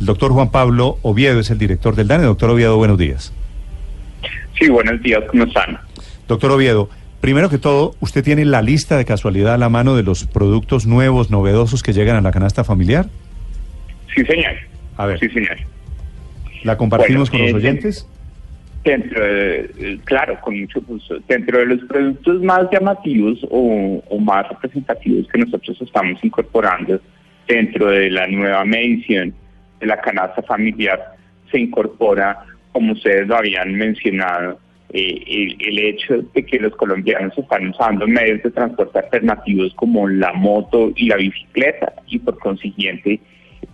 El doctor Juan Pablo Oviedo es el director del DANE. Doctor Oviedo, buenos días. Sí, buenos días. ¿Cómo están? Doctor Oviedo, primero que todo, ¿usted tiene la lista de casualidad a la mano de los productos nuevos, novedosos que llegan a la canasta familiar? Sí, señor. A ver. Sí, señor. ¿La compartimos Bueno, con los eh, oyentes? Dentro de, eh, claro, con mucho gusto. Dentro de los productos más llamativos o, o más representativos que nosotros estamos incorporando dentro de la nueva medición de la canasta familiar, se incorpora, como ustedes lo habían mencionado, eh, el, el hecho de que los colombianos están usando medios de transporte alternativos como la moto y la bicicleta y por consiguiente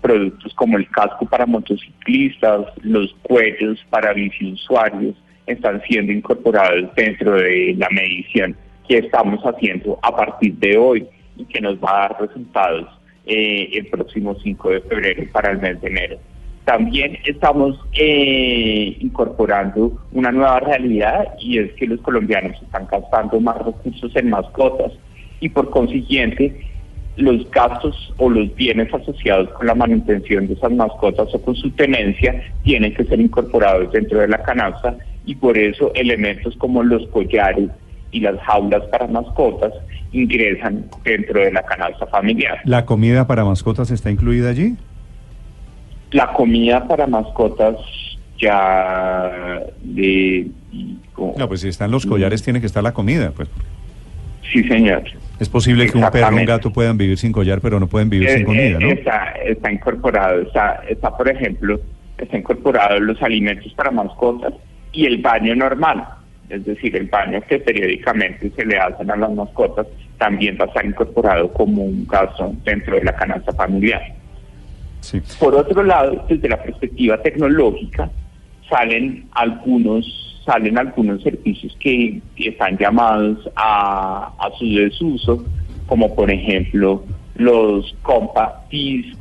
productos como el casco para motociclistas, los cuellos para biciusuarios están siendo incorporados dentro de la medición que estamos haciendo a partir de hoy y que nos va a dar resultados eh, el próximo 5 de febrero para el mes de enero. También estamos eh, incorporando una nueva realidad y es que los colombianos están gastando más recursos en mascotas y por consiguiente los gastos o los bienes asociados con la manutención de esas mascotas o con su tenencia tienen que ser incorporados dentro de la canasta y por eso elementos como los collares y las jaulas para mascotas ingresan dentro de la canasta familiar. ¿La comida para mascotas está incluida allí? La comida para mascotas ya de... No, pues si están los collares tiene que estar la comida, pues. Sí, señor. Es posible que un perro o un gato puedan vivir sin collar, pero no pueden vivir Eh, sin comida, eh, ¿no? Está, está incorporado, está, está, por ejemplo, está incorporado los alimentos para mascotas y el baño normal, es decir, el baño que periódicamente se le hacen a las mascotas también va a estar incorporado como un gasto dentro de la canasta familiar. Sí. Por otro lado, desde la perspectiva tecnológica, salen algunos salen algunos servicios que están llamados a, a su desuso, como por ejemplo los compact discs,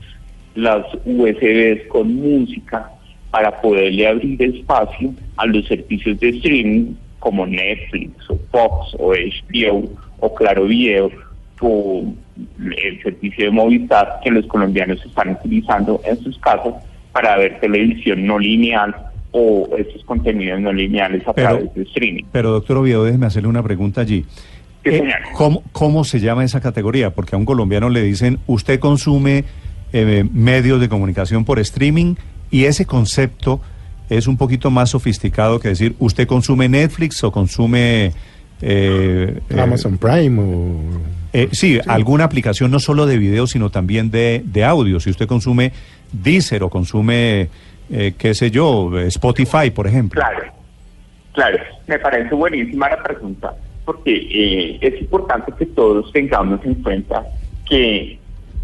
las USBs con música, para poderle abrir espacio a los servicios de streaming como Netflix o Fox o HBO o Claro Video o el servicio de Movistar que los colombianos están utilizando en sus casas para ver televisión no lineal o estos contenidos no lineales a Pero- través de streaming. Pero doctor Oviedo, déjeme hacerle una pregunta allí. Eh. ¿cómo, cómo se llama esa categoría? Porque a un colombiano le dicen, usted consume eh, medios de comunicación por streaming y ese concepto es un poquito más sofisticado que decir, usted consume Netflix o consume... eh, eh, Amazon Prime o... eh, sí, alguna aplicación no solo de video, sino también de, de audio. Si usted consume Deezer o consume, eh, qué sé yo, Spotify, por ejemplo. Claro, claro, me parece buenísima la pregunta, porque eh, es importante que todos tengamos en cuenta que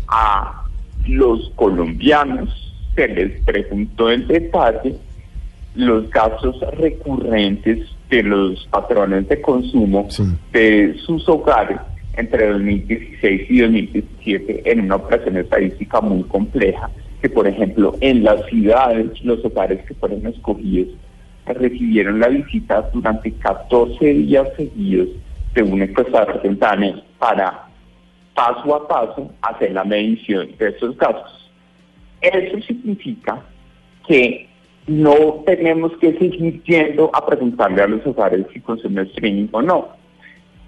a los colombianos se les preguntó en detalle los gastos recurrentes de los patrones de consumo Sí. de sus hogares entre 2016 y 2017 en una operación estadística muy compleja, que por ejemplo en las ciudades los hogares que fueron escogidos recibieron la visita durante 14 días seguidos de un encuestador DANE para paso a paso hacer la medición de esos gastos. Eso significa que no tenemos que seguir yendo a preguntarle a los hogares si consumen streaming o no.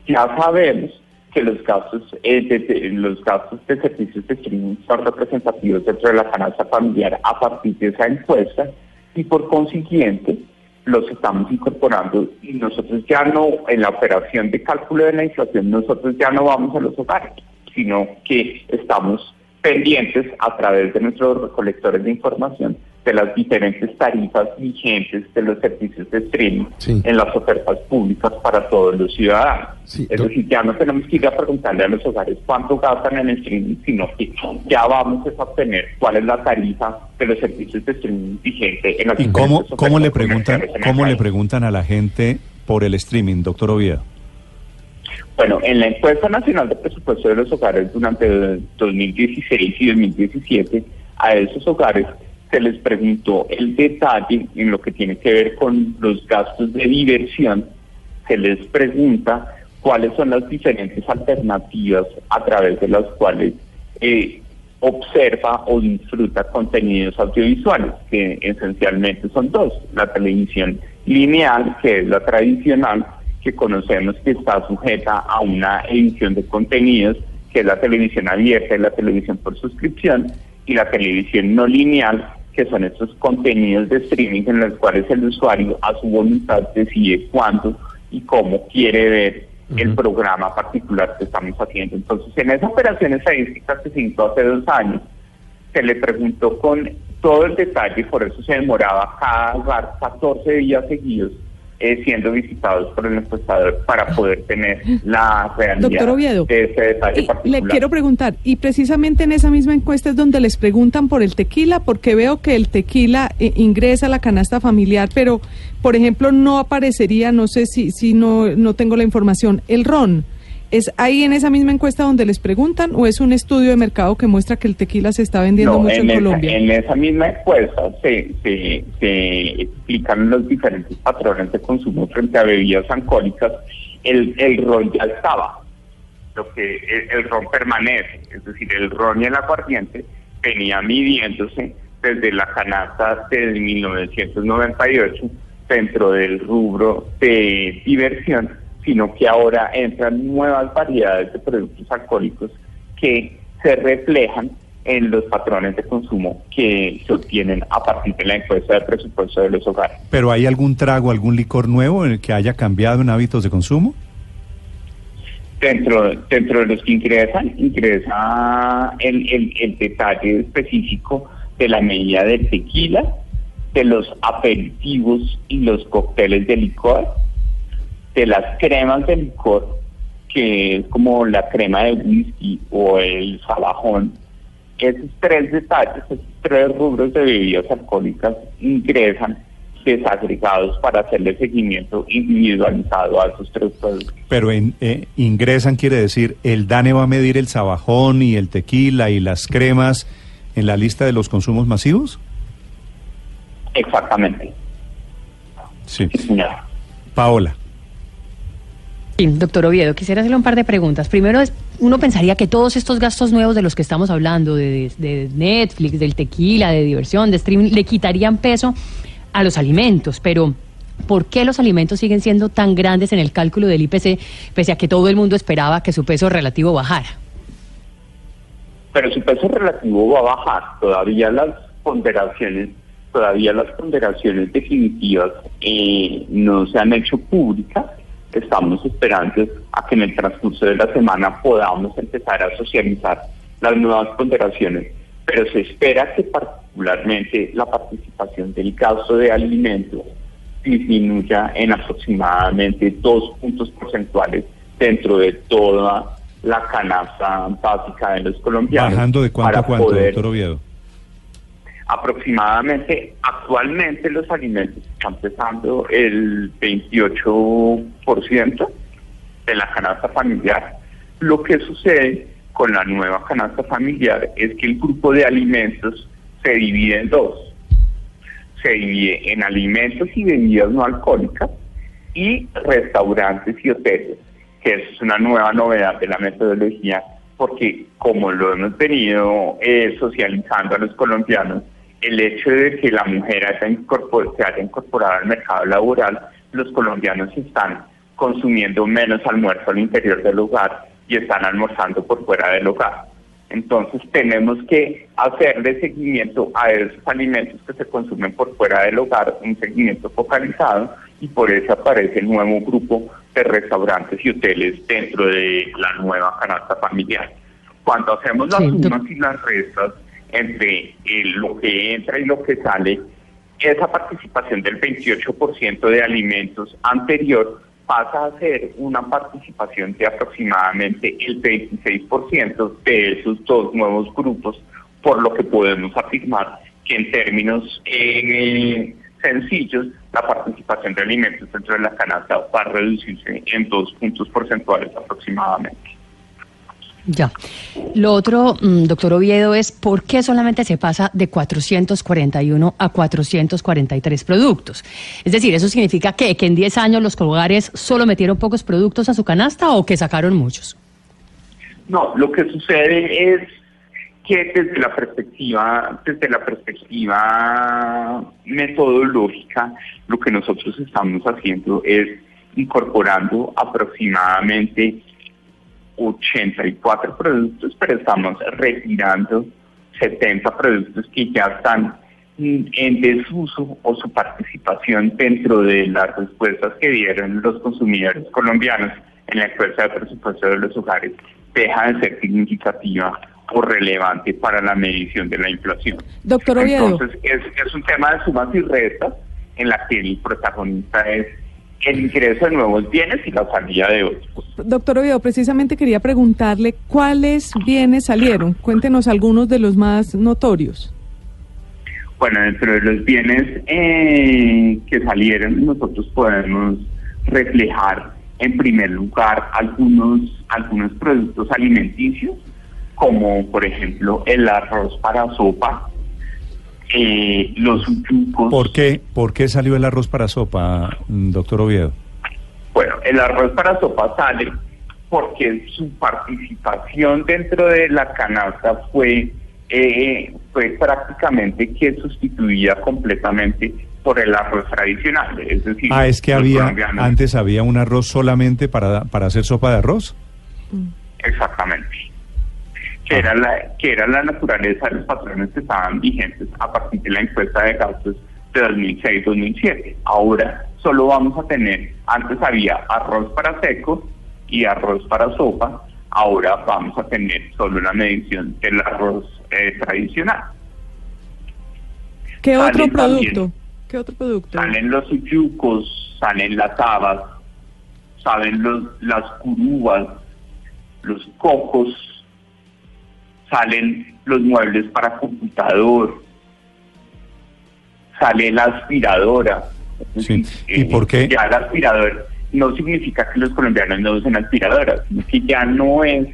Ya sabemos que los gastos, eh, de, los gastos de servicios de streaming son representativos dentro de la canasta familiar a partir de esa encuesta y por consiguiente los estamos incorporando y nosotros ya no, en la operación de cálculo de la inflación, nosotros ya no vamos a los hogares, sino que estamos pendientes a través de nuestros recolectores de información de las diferentes tarifas vigentes de los servicios de streaming Sí. en las ofertas públicas para todos los ciudadanos. Sí, es decir, ya no tenemos que ir a preguntarle a los hogares cuánto gastan en streaming, sino que ya vamos a obtener cuál es la tarifa de los servicios de streaming vigente en las ¿Y cómo, cómo le preguntan, el cómo le preguntan a la gente por el streaming, doctor Oviedo? Bueno, en la encuesta nacional de presupuesto de los hogares durante 2016 y 2017, a esos hogares se les preguntó el detalle en lo que tiene que ver con los gastos de diversión, se les pregunta cuáles son las diferentes alternativas a través de las cuales eh, observa o disfruta contenidos audiovisuales, que esencialmente son dos, la televisión lineal, que es la tradicional, que conocemos que está sujeta a una edición de contenidos, que es la televisión abierta y la televisión por suscripción, y la televisión no lineal, que son estos contenidos de streaming en los cuales el usuario a su voluntad decide cuándo y cómo quiere ver el programa particular que estamos haciendo. Entonces, en esa operación estadística que se hizo hace dos años, se le preguntó con todo el detalle, por eso se demoraba cada hogar 14 días seguidos eh, siendo visitados por el encuestador para poder tener la realidad Doctor Oviedo, de ese detalle particular. le quiero preguntar, y precisamente en esa misma encuesta es donde les preguntan por el tequila, porque veo que el tequila eh, ingresa a la canasta familiar, pero, por ejemplo, no aparecería, no sé si, si no, no tengo la información, el ron. ¿Es ahí en esa misma encuesta donde les preguntan o es un estudio de mercado que muestra que el tequila se está vendiendo No, mucho en, esa, Colombia? en esa misma encuesta se, se, se explican los diferentes patrones de consumo frente a bebidas alcohólicas. El, el ron ya estaba, lo que el, el ron permanece, es decir, el ron y el aguardiente venía midiéndose desde la canasta de 1998 dentro del rubro de diversión, sino que ahora entran nuevas variedades de productos alcohólicos que se reflejan en los patrones de consumo que se obtienen a partir de la encuesta de presupuesto de los hogares. ¿Pero hay algún trago, algún licor nuevo en el que haya cambiado en hábitos de consumo? Dentro, dentro de los que ingresan, ingresa el, el, el detalle específico de la medida del tequila, de los aperitivos y los cócteles de licor, de las cremas de licor, que es como la crema de whisky o el salajón. Esos tres detalles, esos tres rubros de bebidas alcohólicas ingresan desagregados para hacerle seguimiento individualizado a esos tres productos. Pero en, eh, ingresan quiere decir, el DANE va a medir el sabajón y el tequila y las cremas en la lista de los consumos masivos? Exactamente. Sí. Sí. Paola. Doctor Oviedo, quisiera hacerle un par de preguntas. Primero, es, uno pensaría que todos estos gastos nuevos de los que estamos hablando, de, de Netflix, del tequila, de diversión, de streaming, le quitarían peso a los alimentos, pero ¿por qué los alimentos siguen siendo tan grandes en el cálculo del IPC, pese a que todo el mundo esperaba que su peso relativo bajara? Pero su peso relativo va a bajar. Todavía las ponderaciones, todavía las ponderaciones definitivas eh, no se han hecho públicas. Estamos esperando a que en el transcurso de la semana podamos empezar a socializar las nuevas ponderaciones. Pero se espera que particularmente la participación del gasto de alimentos disminuya en aproximadamente dos puntos porcentuales dentro de toda la canasta básica de los colombianos. ¿Bajando de cuánto a cuánto, poder- doctor Oviedo? Aproximadamente, actualmente los alimentos están pesando el 28% de la canasta familiar. Lo que sucede con la nueva canasta familiar es que el grupo de alimentos se divide en dos. Se divide en alimentos y bebidas no alcohólicas y restaurantes y hoteles, que es una nueva novedad de la metodología, porque como lo hemos venido eh, socializando a los colombianos, el hecho de que la mujer haya se haya incorporado al mercado laboral, los colombianos están consumiendo menos almuerzo al interior del hogar y están almorzando por fuera del hogar. Entonces tenemos que hacerle seguimiento a esos alimentos que se consumen por fuera del hogar, un seguimiento focalizado y por eso aparece el nuevo grupo de restaurantes y hoteles dentro de la nueva canasta familiar. Cuando hacemos las Sí, sumas y las restas entre eh, lo que entra y lo que sale, esa participación del 28% de alimentos anterior pasa a ser una participación de aproximadamente el 26% de esos dos nuevos grupos, por lo que podemos afirmar que en términos eh, sencillos, la participación de alimentos dentro de la canasta va a reducirse en dos puntos porcentuales aproximadamente. Ya. Lo otro, mm, doctor Oviedo, es por qué solamente se pasa de 441 a 443 productos. Es decir, ¿eso significa que, que en 10 años los hogares solo metieron pocos productos a su canasta o que sacaron muchos? No, lo que sucede es que desde la perspectiva, desde la perspectiva metodológica, lo que nosotros estamos haciendo es incorporando aproximadamente 84 productos, pero estamos retirando 70 productos que ya están en desuso o su participación dentro de las respuestas que dieron los consumidores colombianos en la encuesta de presupuesto de los hogares deja de ser significativa o relevante para la medición de la inflación. Doctor Oviedo. Entonces, es, es un tema de sumas y restas en la que el protagonista es el ingreso de nuevos bienes y la salida de otros. Doctor Oviedo, precisamente quería preguntarle cuáles bienes salieron. Cuéntenos algunos de los más notorios. Bueno, dentro de los bienes eh, que salieron, nosotros podemos reflejar en primer lugar algunos, algunos productos alimenticios, como por ejemplo el arroz para sopa, eh, los yucos. ¿Por qué, ¿Por qué salió el arroz para sopa, mm, doctor Oviedo? Bueno, el arroz para sopa sale porque su participación dentro de la canasta fue, eh, fue prácticamente que sustituida completamente por el arroz tradicional. Es decir, Ah, es que los había, colombianos- antes había un arroz solamente para, para hacer sopa de arroz. Exactamente. Que era, la, que era la naturaleza de los patrones que estaban vigentes a partir de la encuesta de gastos de 2006-2007. Ahora solo vamos a tener, antes había arroz para seco y arroz para sopa, ahora vamos a tener solo una medición del arroz eh, tradicional. ¿Qué Salen otro también. producto? ¿Qué otro producto? Salen los uyucos, salen las habas, salen los, las curúas, los cocos, salen los muebles para computador, sale la aspiradora. Sí. ¿Y eh, por qué? Ya la aspiradora no significa que los colombianos no usen aspiradoras, sino que ya no es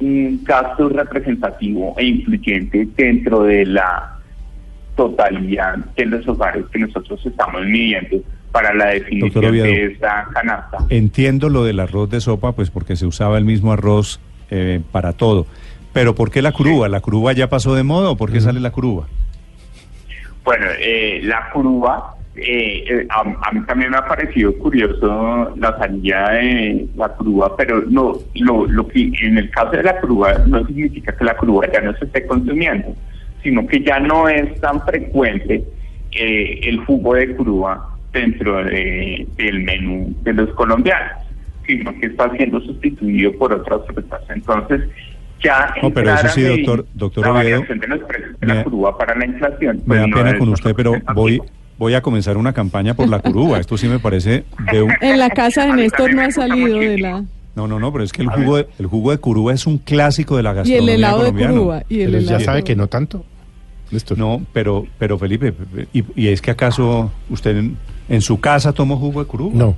un gasto representativo e influyente dentro de la totalidad de los hogares que nosotros estamos midiendo para la definición Oviedo. de esta canasta. Entiendo lo del arroz de sopa, pues porque se usaba el mismo arroz eh, para todo. Pero ¿por qué la curúa? ¿La curúa ya pasó de moda o por qué sale la curúa? Bueno, eh, la curva, eh, eh, a, a mí también me ha parecido curioso la salida de la curva, pero no, lo, lo que en el caso de la curva no significa que la curva ya no se esté consumiendo, sino que ya no es tan frecuente eh, el jugo de curva dentro de- del menú de los colombianos, sino que está siendo sustituido por otras frutas. Entonces, ya No, pero eso sí, doctor- doctor la Oviedo, variación de los precios de me la da- curva para la inflación. Me pues da no pena con usted, pero voy, voy a comenzar una campaña por la curúa. Esto sí me parece de un... En la casa de Néstor no ha salido de la... No, no, no, pero es que el jugo de, el jugo de curúa es un clásico de la Y el gastronomía helado de colombiana. curúa. Y el Pero helado ya de sabe que no tanto. No, pero, pero Felipe, ¿y, y es que acaso usted en, en su casa tomó jugo de curúa? No.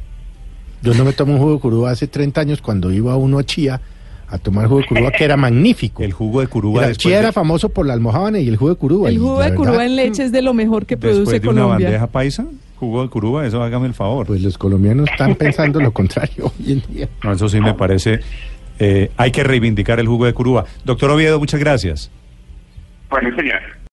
Yo no me tomo un jugo de curúa hace 30 años cuando iba uno a Chía a tomar jugo de curúa que era magnífico. El jugo de curúa Era- después Chía de- era famoso por la almohábana y el jugo de curúa. El jugo de verdad, curúa en leche es de lo mejor que después produce de una Colombia. bandeja paisa, jugo de curúa, eso hágame el favor. Pues los colombianos están pensando lo contrario hoy en día. No, eso sí me parece. eh, hay que reivindicar el jugo de curúa. Doctor Oviedo, muchas gracias. Bueno, señor.